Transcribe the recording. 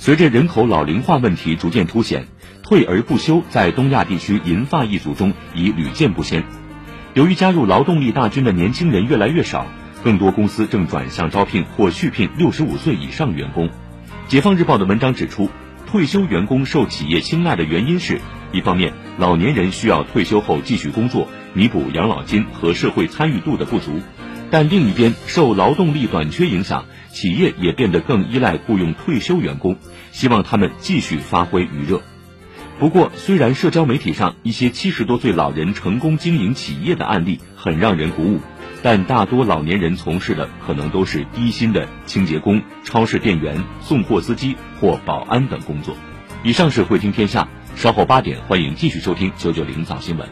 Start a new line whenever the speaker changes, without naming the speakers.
随着人口老龄化问题逐渐凸显，退而不休在东亚地区银发一族中已屡见不鲜。由于加入劳动力大军的年轻人越来越少，更多公司正转向招聘或续聘六十五岁以上员工。解放日报的文章指出，退休员工受企业青睐的原因是，一方面老年人需要退休后继续工作，弥补养老金和社会参与度的不足；但另一边，受劳动力短缺影响，企业也变得更依赖雇佣退休员工，希望他们继续发挥余热。不过，虽然社交媒体上一些七十多岁老人成功经营企业的案例很让人鼓舞，但大多老年人从事的可能都是低薪的清洁工、超市店员、送货司机或保安等工作。以上是汇听天下，稍后八点欢迎继续收听九九零早新闻。